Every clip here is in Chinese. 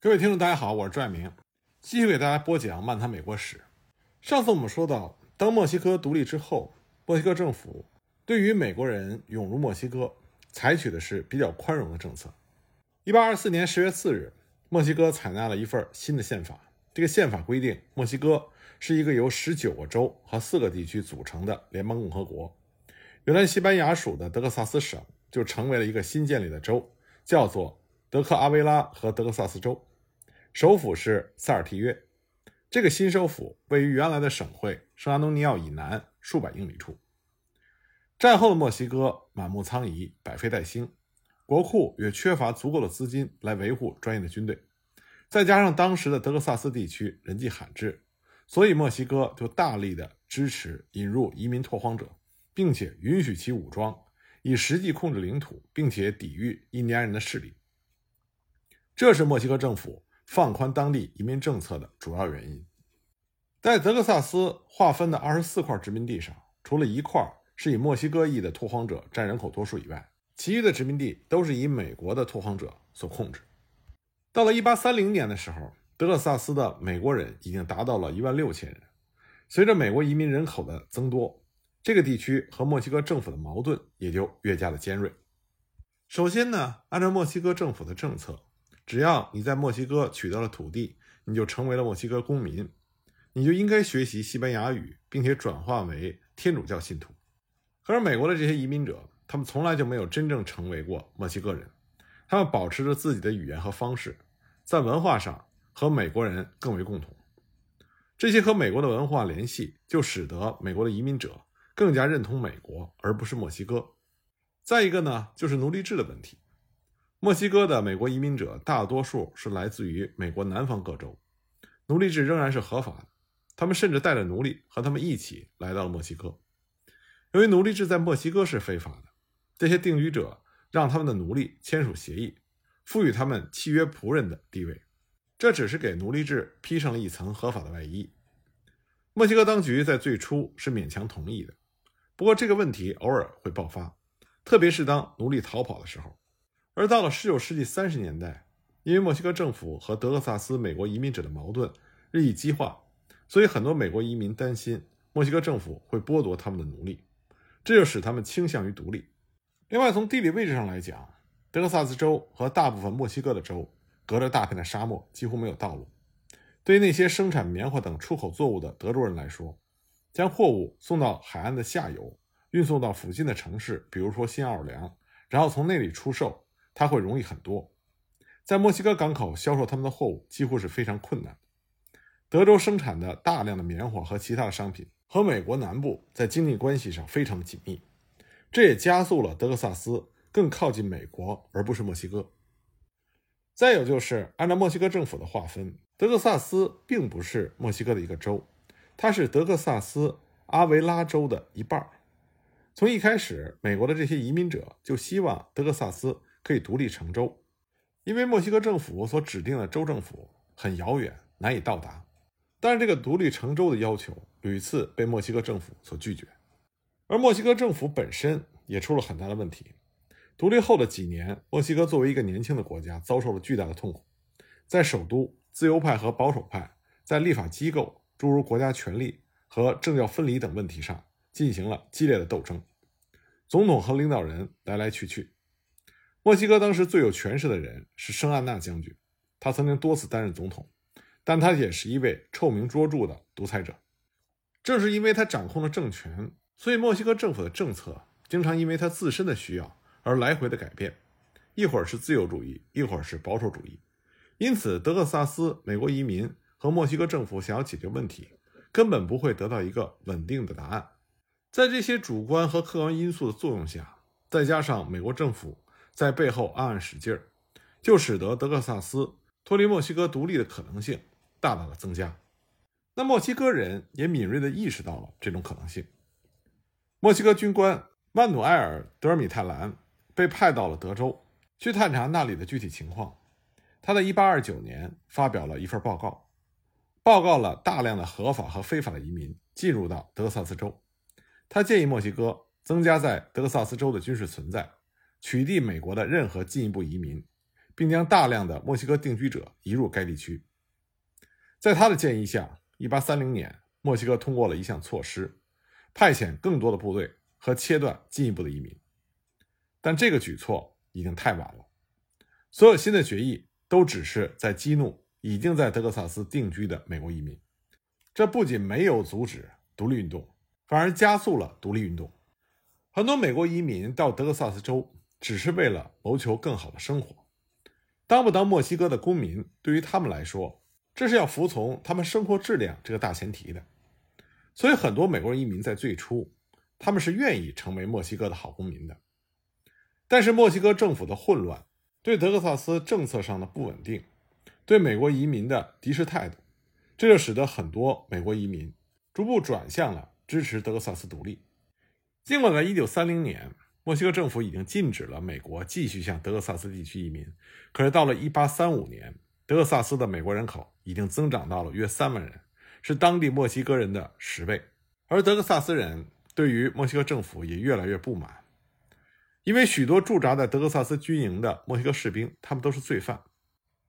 各位听众，大家好，我是朱爱明，继续给大家播讲《漫谈美国史》。上次我们说到，当墨西哥独立之后，墨西哥政府对于美国人涌入墨西哥采取的是比较宽容的政策。一八二四年十月四日，墨西哥采纳了一份新的宪法。这个宪法规定，墨西哥是一个由十九个州和四个地区组成的联邦共和国。原来西班牙属的德克萨斯省就成为了一个新建立的州，叫做德克阿维拉和德克萨斯州。首府是塞尔提约，这个新首府位于原来的省会圣安东尼奥以南数百英里处。战后的墨西哥满目疮痍，百废待兴，国库也缺乏足够的资金来维护专业的军队，再加上当时的德克萨斯地区人迹罕至，所以墨西哥就大力的支持引入移民拓荒者，并且允许其武装，以实际控制领土，并且抵御印第安人的势力。这是墨西哥政府。放宽当地移民政策的主要原因，在德克萨斯划分的二十四块殖民地上，除了一块是以墨西哥裔的拓荒者占人口多数以外，其余的殖民地都是以美国的拓荒者所控制。到了一八三零年的时候，德克萨斯的美国人已经达到了一万六千人。随着美国移民人口的增多，这个地区和墨西哥政府的矛盾也就越加的尖锐。首先呢，按照墨西哥政府的政策。只要你在墨西哥取得了土地，你就成为了墨西哥公民，你就应该学习西班牙语，并且转化为天主教信徒。可是美国的这些移民者，他们从来就没有真正成为过墨西哥人，他们保持着自己的语言和方式，在文化上和美国人更为共同。这些和美国的文化联系，就使得美国的移民者更加认同美国，而不是墨西哥。再一个呢，就是奴隶制的问题。墨西哥的美国移民者大多数是来自于美国南方各州，奴隶制仍然是合法的。他们甚至带着奴隶和他们一起来到了墨西哥。由于奴隶制在墨西哥是非法的，这些定居者让他们的奴隶签署协议，赋予他们契约仆人的地位。这只是给奴隶制披上了一层合法的外衣。墨西哥当局在最初是勉强同意的，不过这个问题偶尔会爆发，特别是当奴隶逃跑的时候。而到了19世纪30年代，因为墨西哥政府和德克萨斯美国移民者的矛盾日益激化，所以很多美国移民担心墨西哥政府会剥夺他们的奴隶，这就使他们倾向于独立。另外，从地理位置上来讲，德克萨斯州和大部分墨西哥的州隔着大片的沙漠，几乎没有道路。对于那些生产棉花等出口作物的德州人来说，将货物送到海岸的下游，运送到附近的城市，比如说新奥尔良，然后从那里出售。它会容易很多，在墨西哥港口销售他们的货物几乎是非常困难。德州生产的大量的棉花和其他的商品和美国南部在经济关系上非常紧密，这也加速了德克萨斯更靠近美国而不是墨西哥。再有就是按照墨西哥政府的划分，德克萨斯并不是墨西哥的一个州，它是德克萨斯阿维拉州的一半。从一开始，美国的这些移民者就希望德克萨斯。可以独立成州，因为墨西哥政府所指定的州政府很遥远，难以到达。但是这个独立成州的要求屡次被墨西哥政府所拒绝，而墨西哥政府本身也出了很大的问题。独立后的几年，墨西哥作为一个年轻的国家，遭受了巨大的痛苦。在首都，自由派和保守派在立法机构，诸如国家权力和政教分离等问题上进行了激烈的斗争，总统和领导人来来去去。墨西哥当时最有权势的人是圣安娜将军，他曾经多次担任总统，但他也是一位臭名卓著的独裁者。正是因为他掌控了政权，所以墨西哥政府的政策经常因为他自身的需要而来回的改变，一会儿是自由主义，一会儿是保守主义。因此，德克萨斯美国移民和墨西哥政府想要解决问题，根本不会得到一个稳定的答案。在这些主观和客观因素的作用下，再加上美国政府。在背后暗暗使劲儿，就使得德克萨斯脱离墨西哥独立的可能性大大的增加。那墨西哥人也敏锐地意识到了这种可能性。墨西哥军官曼努埃尔·德尔米泰兰被派到了德州，去探查那里的具体情况。他在1829年发表了一份报告，报告了大量的合法和非法的移民进入到德克萨斯州。他建议墨西哥增加在德克萨斯州的军事存在。取缔美国的任何进一步移民，并将大量的墨西哥定居者移入该地区。在他的建议下，1830年，墨西哥通过了一项措施，派遣更多的部队和切断进一步的移民。但这个举措已经太晚了，所有新的决议都只是在激怒已经在德克萨斯定居的美国移民。这不仅没有阻止独立运动，反而加速了独立运动。很多美国移民到德克萨斯州只是为了谋求更好的生活。当不当墨西哥的公民，对于他们来说，这是要服从他们生活质量这个大前提的。所以，很多美国人移民在最初，他们是愿意成为墨西哥的好公民的。但是，墨西哥政府的混乱，对德克萨斯政策上的不稳定，对美国移民的敌视态度，这就使得很多美国移民逐步转向了支持德克萨斯独立。尽管在1930年，墨西哥政府已经禁止了美国继续向德克萨斯地区移民，可是到了1835年，德克萨斯的美国人口已经增长到了约3万人，是当地墨西哥人的十倍。而德克萨斯人对于墨西哥政府也越来越不满。因为许多驻扎在德克萨斯军营的墨西哥士兵，他们都是罪犯，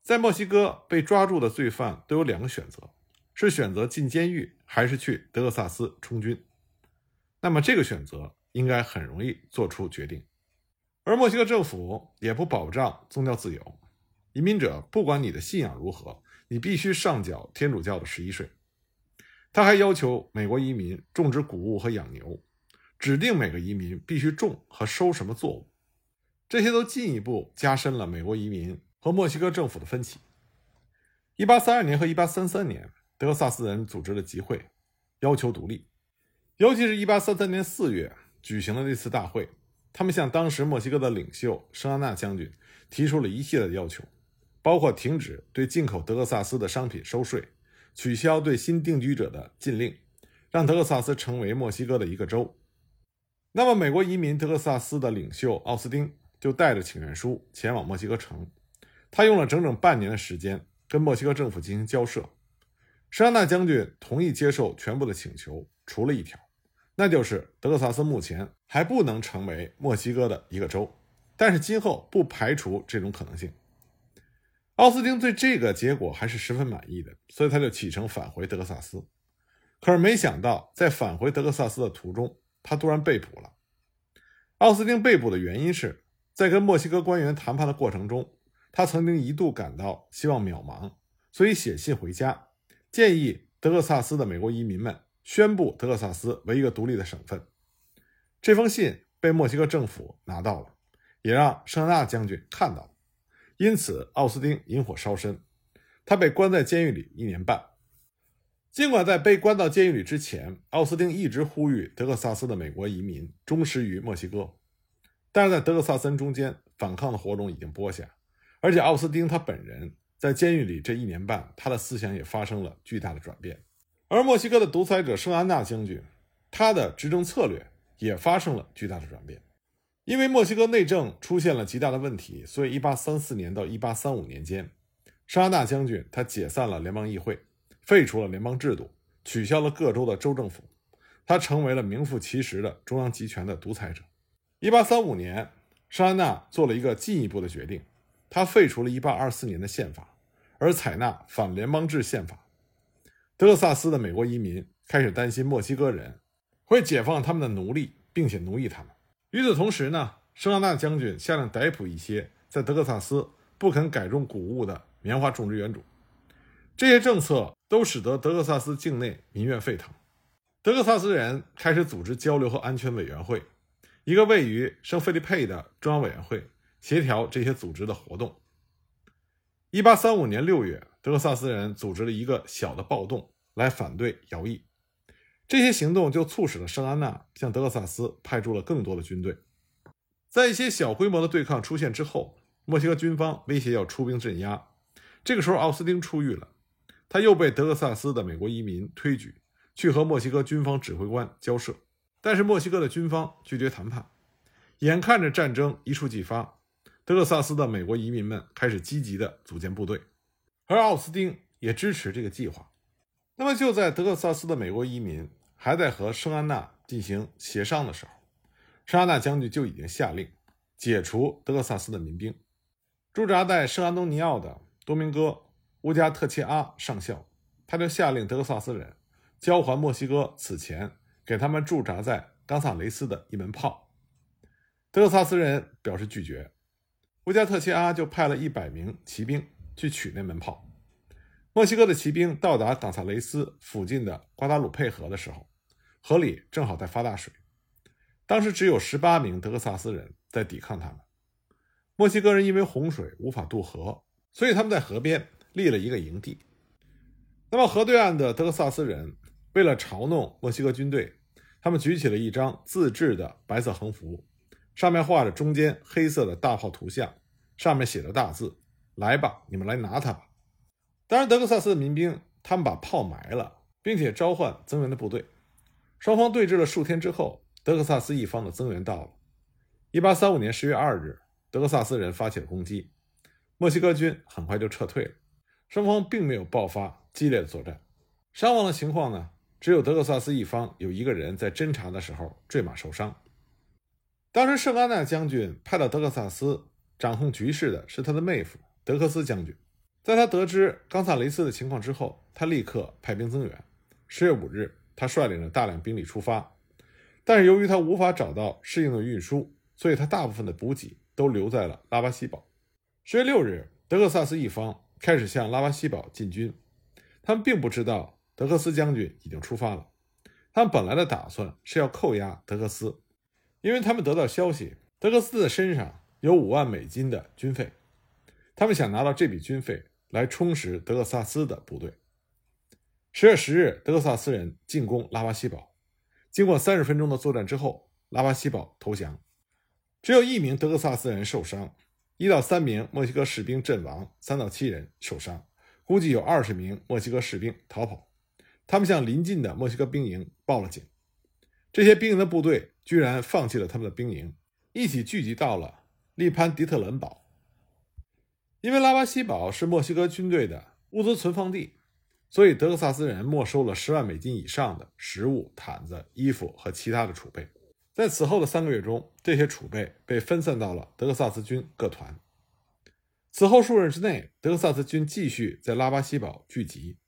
在墨西哥被抓住的罪犯都有两个选择：是选择进监狱，还是去德克萨斯充军。那么这个选择应该很容易做出决定。而墨西哥政府也不保障宗教自由，移民者不管你的信仰如何，你必须上缴天主教的十一税。他还要求美国移民种植谷物和养牛。指定每个移民必须种和收什么作物，这些都进一步加深了美国移民和墨西哥政府的分歧。一八三二年和一八三三年，德克萨斯人组织了集会，要求独立。尤其是一八三三年四月举行的那次大会，他们向当时墨西哥的领袖圣安娜将军提出了一系列的要求，包括停止对进口德克萨斯的商品收税，取消对新定居者的禁令，让德克萨斯成为墨西哥的一个州。那么，美国移民德克萨斯的领袖奥斯丁就带着请愿书前往墨西哥城。他用了整整半年的时间跟墨西哥政府进行交涉。圣安娜将军同意接受全部的请求，除了一条，那就是德克萨斯目前还不能成为墨西哥的一个州，但是今后不排除这种可能性。奥斯汀对这个结果还是十分满意的，所以他就启程返回德克萨斯。可是没想到，在返回德克萨斯的途中，他突然被捕了。奥斯汀被捕的原因是在跟墨西哥官员谈判的过程中，他曾经一度感到希望渺茫，所以写信回家，建议德克萨斯的美国移民们宣布德克萨斯为一个独立的省份。这封信被墨西哥政府拿到了，也让圣纳将军看到了，因此奥斯汀引火烧身，他被关在监狱里一年半。尽管在被关到监狱里之前，奥斯汀一直呼吁德克萨斯的美国移民忠实于墨西哥，但是在德克萨斯中间，反抗的火种已经播下，而且奥斯汀他本人在监狱里这一年半，他的思想也发生了巨大的转变。而墨西哥的独裁者圣安娜将军，他的执政策略也发生了巨大的转变。因为墨西哥内政出现了极大的问题，所以1834年到1835年间，圣安娜将军他解散了联邦议会。废除了联邦制度，取消了各州的州政府，他成为了名副其实的中央集权的独裁者。一八三五年，圣安娜做了一个进一步的决定，他废除了一八二四年的宪法，而采纳反联邦制宪法。德克萨斯的美国移民开始担心墨西哥人会解放他们的奴隶，并且奴役他们。与此同时呢，圣安娜将军下令逮捕一些在德克萨斯不肯改种谷物的棉花种植园主。这些政策都使得德克萨斯境内民怨沸腾，德克萨斯人开始组织交流和安全委员会，一个位于圣费利佩的中央委员会协调这些组织的活动。一八三五年六月，德克萨斯人组织了一个小的暴动来反对徭役，这些行动就促使了圣安娜向德克萨斯派出了更多的军队。在一些小规模的对抗出现之后，墨西哥军方威胁要出兵镇压，这个时候奥斯汀出狱了。他又被德克萨斯的美国移民推举去和墨西哥军方指挥官交涉，但是墨西哥的军方拒绝谈判。眼看着战争一触即发，德克萨斯的美国移民们开始积极地组建部队，而奥斯汀也支持这个计划。那么就在德克萨斯的美国移民还在和圣安娜进行协商的时候，圣安娜将军就已经下令解除德克萨斯的民兵。驻扎在圣安东尼奥的多明戈·乌加特切阿上校，他就下令德克萨斯人交还墨西哥此前给他们驻扎在冈萨雷斯的一门炮。德克萨斯人表示拒绝，乌加特切阿就派了一百名骑兵去取那门炮。墨西哥的骑兵到达冈萨雷斯附近的瓜达鲁佩河的时候，河里正好在发大水。当时只有十八名德克萨斯人在抵抗他们。墨西哥人因为洪水无法渡河，所以他们在河边立了一个营地。那么河对岸的德克萨斯人为了嘲弄墨西哥军队，他们举起了一张自制的白色横幅，上面画着中间黑色的大炮图像，上面写着大字：“来吧，你们来拿它吧。”当然，德克萨斯的民兵他们把炮埋了，并且召唤增援的部队。双方对峙了数天之后，德克萨斯一方的增援到了。1835年10月2日，德克萨斯人发起了攻击，墨西哥军很快就撤退了。双方并没有爆发激烈的作战。伤亡的情况呢，只有德克萨斯一方有一个人在侦察的时候坠马受伤。当时圣安娜将军派到德克萨斯掌控局势的是他的妹夫德克斯将军。在他得知冈萨雷斯的情况之后，他立刻派兵增援。十月五日，他率领着大量兵力出发，但是由于他无法找到适应的运输，所以他大部分的补给都留在了拉巴西堡。十月六日，德克萨斯一方开始向拉巴西堡进军，他们并不知道德克斯将军已经出发了。他们本来的打算是要扣押德克斯，因为他们得到消息，德克斯的身上有五万美金的军费，他们想拿到这笔军费。来充实德克萨斯的部队。十月十日，德克萨斯人进攻拉巴西堡。经过三十分钟的作战之后，拉巴西堡投降。只有一名德克萨斯人受伤，一到三名墨西哥士兵阵亡，三到七人受伤，估计有二十名墨西哥士兵逃跑。他们向临近的墨西哥兵营报了警。这些兵营的部队居然放弃了他们的兵营，一起聚集到了利潘迪特伦堡。因为拉巴西堡是墨西哥军队的物资存放地，所以德克萨斯人没收了十万美金以上的食物、毯子、衣服和其他的储备。在此后的三个月中，这些储备被分散到了德克萨斯军各团。此后数日之内，德克萨斯军继续在拉巴西堡聚集。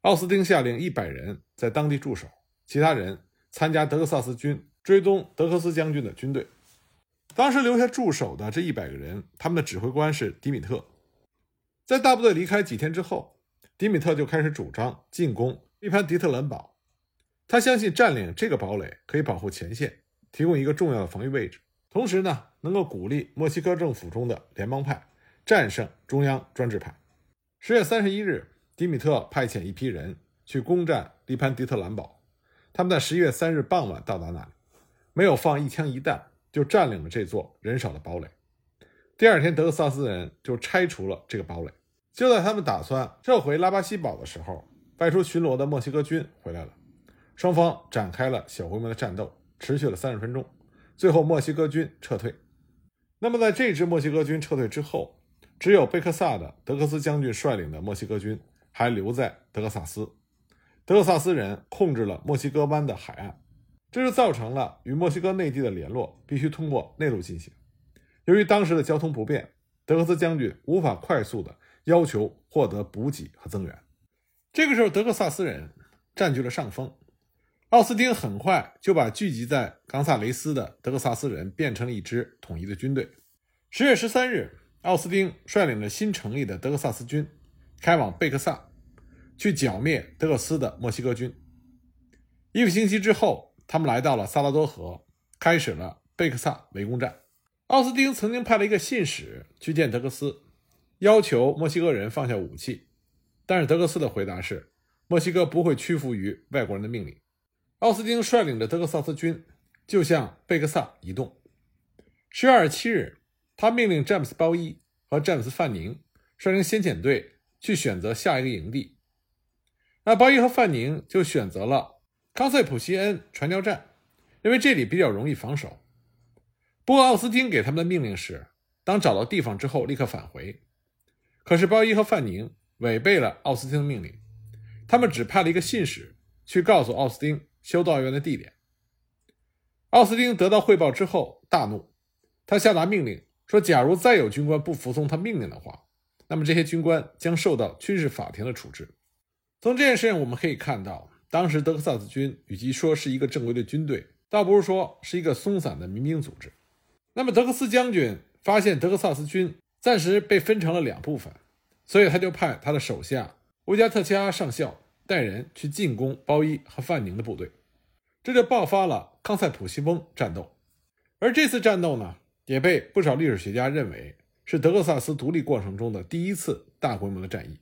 奥斯丁下令一百人在当地驻守，其他人参加德克萨斯军追踪德克斯将军的军队。当时留下驻守的这一百个人，他们的指挥官是迪米特。在大部队离开几天之后，迪米特就开始主张进攻利潘迪特兰堡。他相信占领这个堡垒可以保护前线，提供一个重要的防御位置，同时呢，能够鼓励墨西哥政府中的联邦派战胜中央专制派。十月三十一日，迪米特派遣一批人去攻占利潘迪特兰堡。他们在十一月三日傍晚到达那里，没有放一枪一弹。就占领了这座人少的堡垒。第二天，德克萨斯人就拆除了这个堡垒。就在他们打算撤回拉巴西堡的时候，外出巡逻的墨西哥军回来了。双方展开了小规模的战斗，持续了三十分钟。最后，墨西哥军撤退。那么，在这支墨西哥军撤退之后，只有贝克萨的德克斯将军率领的墨西哥军还留在德克萨斯。德克萨斯人控制了墨西哥湾的海岸。这就造成了与墨西哥内地的联络必须通过内陆进行。由于当时的交通不便，德克斯将军无法快速的要求获得补给和增援。这个时候，德克萨斯人占据了上风。奥斯汀很快就把聚集在冈萨雷斯的德克萨斯人变成了一支统一的军队。十月十三日，奥斯汀率领着新成立的德克萨斯军开往贝克萨，去剿灭德克斯的墨西哥军。一个星期之后。他们来到了萨拉多河，开始了贝克萨围攻战。奥斯汀曾经派了一个信使去见德克斯，要求墨西哥人放下武器，但是德克斯的回答是：墨西哥不会屈服于外国人的命令。奥斯汀率领着德克萨斯军就向贝克萨移动。十月二十七日，他命令詹姆斯·包伊和詹姆斯·范宁率领先遣队去选择下一个营地。那包伊和范宁就选择了。康塞普西恩传教站，认为这里比较容易防守。不过奥斯汀给他们的命令是：当找到地方之后立刻返回。可是包伊和范宁违背了奥斯汀的命令，他们只派了一个信使去告诉奥斯汀修道院的地点。奥斯汀得到汇报之后大怒，他下达命令说假如再有军官不服从他命令的话，那么这些军官将受到军事法庭的处置。从这件事情我们可以看到，当时德克萨斯军与其说是一个正规的军队，倒不如说是一个松散的民兵组织。那么德克斯将军发现德克萨斯军暂时被分成了两部分，所以他就派他的手下乌加特齐阿上校带人去进攻包伊和范宁的部队，这就爆发了康塞普西翁战斗。而这次战斗呢，也被不少历史学家认为。是德克萨斯独立过程中的第一次大规模的战役，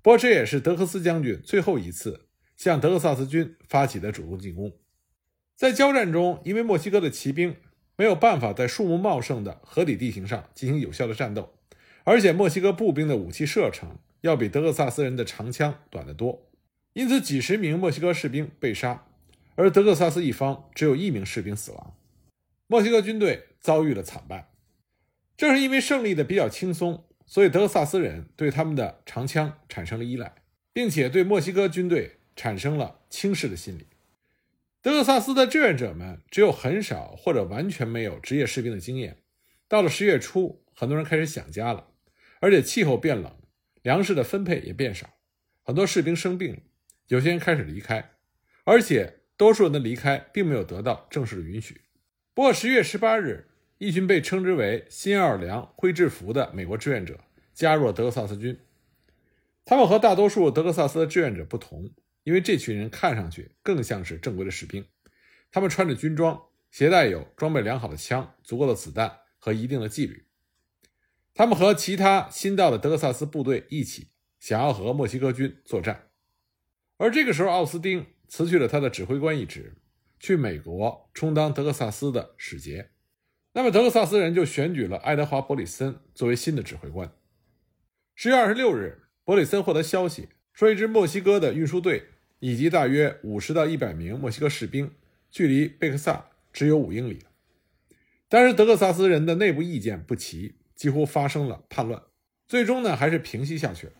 不过这也是德克斯将军最后一次向德克萨斯军发起的主动进攻。在交战中，因为墨西哥的骑兵没有办法在树木茂盛的河底地形上进行有效的战斗，而且墨西哥步兵的武器射程要比德克萨斯人的长枪短得多，因此几十名墨西哥士兵被杀，而德克萨斯一方只有一名士兵死亡，墨西哥军队遭遇了惨败。正是因为胜利的比较轻松，所以德克萨斯人对他们的长枪产生了依赖，并且对墨西哥军队产生了轻视的心理。德克萨斯的志愿者们只有很少或者完全没有职业士兵的经验。到了十月初，很多人开始想家了，而且气候变冷，粮食的分配也变少，很多士兵生病了，有些人开始离开，而且多数人的离开并没有得到正式的允许。不过十月十八日。一群被称之为新奥尔良灰制服的美国志愿者加入了德克萨斯军。他们和大多数德克萨斯的志愿者不同，因为这群人看上去更像是正规的士兵。他们穿着军装，携带有装备良好的枪、足够的子弹和一定的纪律。他们和其他新到的德克萨斯部队一起，想要和墨西哥军作战。而这个时候，奥斯汀辞去了他的指挥官一职，去美国充当德克萨斯的使节。那么德克萨斯人就选举了爱德华·伯里森作为新的指挥官。十月二十六日，伯里森获得消息，说一支墨西哥的运输队以及大约五十到一百名墨西哥士兵，距离贝克萨只有五英里。但是德克萨斯人的内部意见不齐，几乎发生了叛乱。最终呢，还是平息下去了。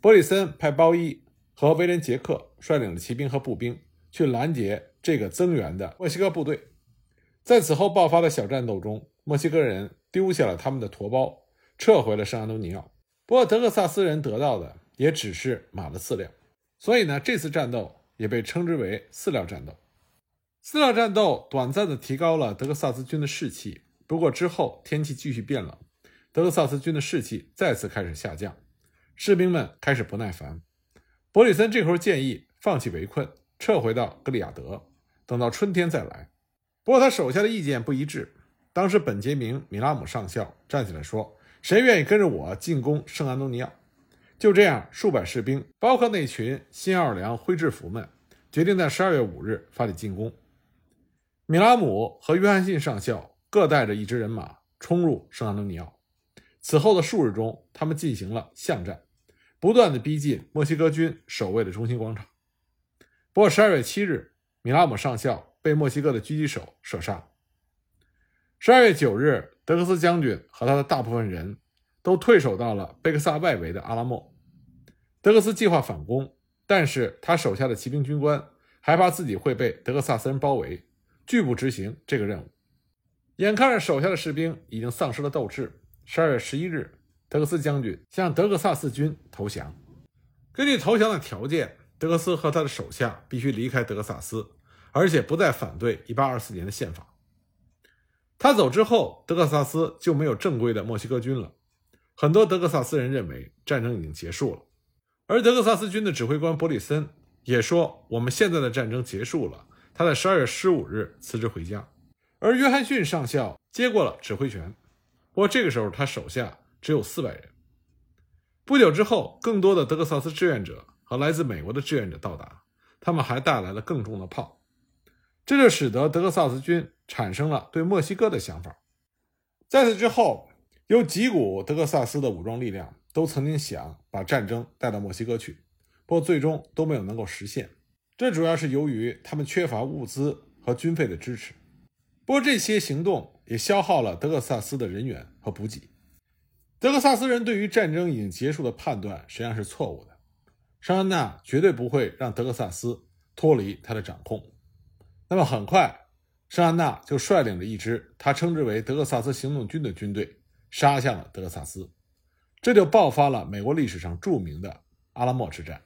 伯里森派包伊和威廉·杰克率领了骑兵和步兵去拦截这个增援的墨西哥部队。在此后爆发的小战斗中，墨西哥人丢下了他们的驼包，撤回了圣安东尼奥。不过，德克萨斯人得到的也只是马的饲料，所以呢，这次战斗也被称之为饲料战斗。饲料战斗短暂的提高了德克萨斯军的士气，不过之后天气继续变冷，德克萨斯军的士气再次开始下降，士兵们开始不耐烦。伯里森这时候建议放弃围困，撤回到格里亚德，等到春天再来。不过他手下的意见不一致。当时本杰明·米拉姆上校站起来说：“谁愿意跟着我进攻圣安东尼奥？”就这样，数百士兵，包括那群新奥尔良灰制服们，决定在十二月五日发起进攻。米拉姆和约翰逊上校各带着一支人马冲入圣安东尼奥。此后的数日中，他们进行了巷战，不断的逼近墨西哥军守卫的中心广场。不过，十二月七日，米拉姆上校。被墨西哥的狙击手射杀。十二月九日，德克斯将军和他的大部分人都退守到了贝克萨外围的阿拉莫。德克斯计划反攻，但是他手下的骑兵军官害怕自己会被德克萨斯人包围，拒不执行这个任务。眼看着手下的士兵已经丧失了斗志，十二月十一日，德克斯将军向德克萨斯军投降。根据投降的条件，德克斯和他的手下必须离开德克萨斯。而且不再反对1824年的宪法。他走之后，德克萨斯就没有正规的墨西哥军了。很多德克萨斯人认为战争已经结束了，而德克萨斯军的指挥官伯里森也说：“我们现在的战争结束了。”他在12月15日辞职回家，而约翰逊上校接过了指挥权。不过这个时候他手下只有400人。不久之后，更多的德克萨斯志愿者和来自美国的志愿者到达，他们还带来了更重的炮。这就使得德克萨斯军产生了对墨西哥的想法。在此之后，有几股德克萨斯的武装力量都曾经想把战争带到墨西哥去，不过最终都没有能够实现。这主要是由于他们缺乏物资和军费的支持。不过这些行动也消耗了德克萨斯的人员和补给。德克萨斯人对于战争已经结束的判断实际上是错误的。尚恩纳绝对不会让德克萨斯脱离他的掌控。那么很快，圣安娜就率领着一支他称之为德克萨斯行动军的军队杀向了德克萨斯，这就爆发了美国历史上著名的阿拉莫之战。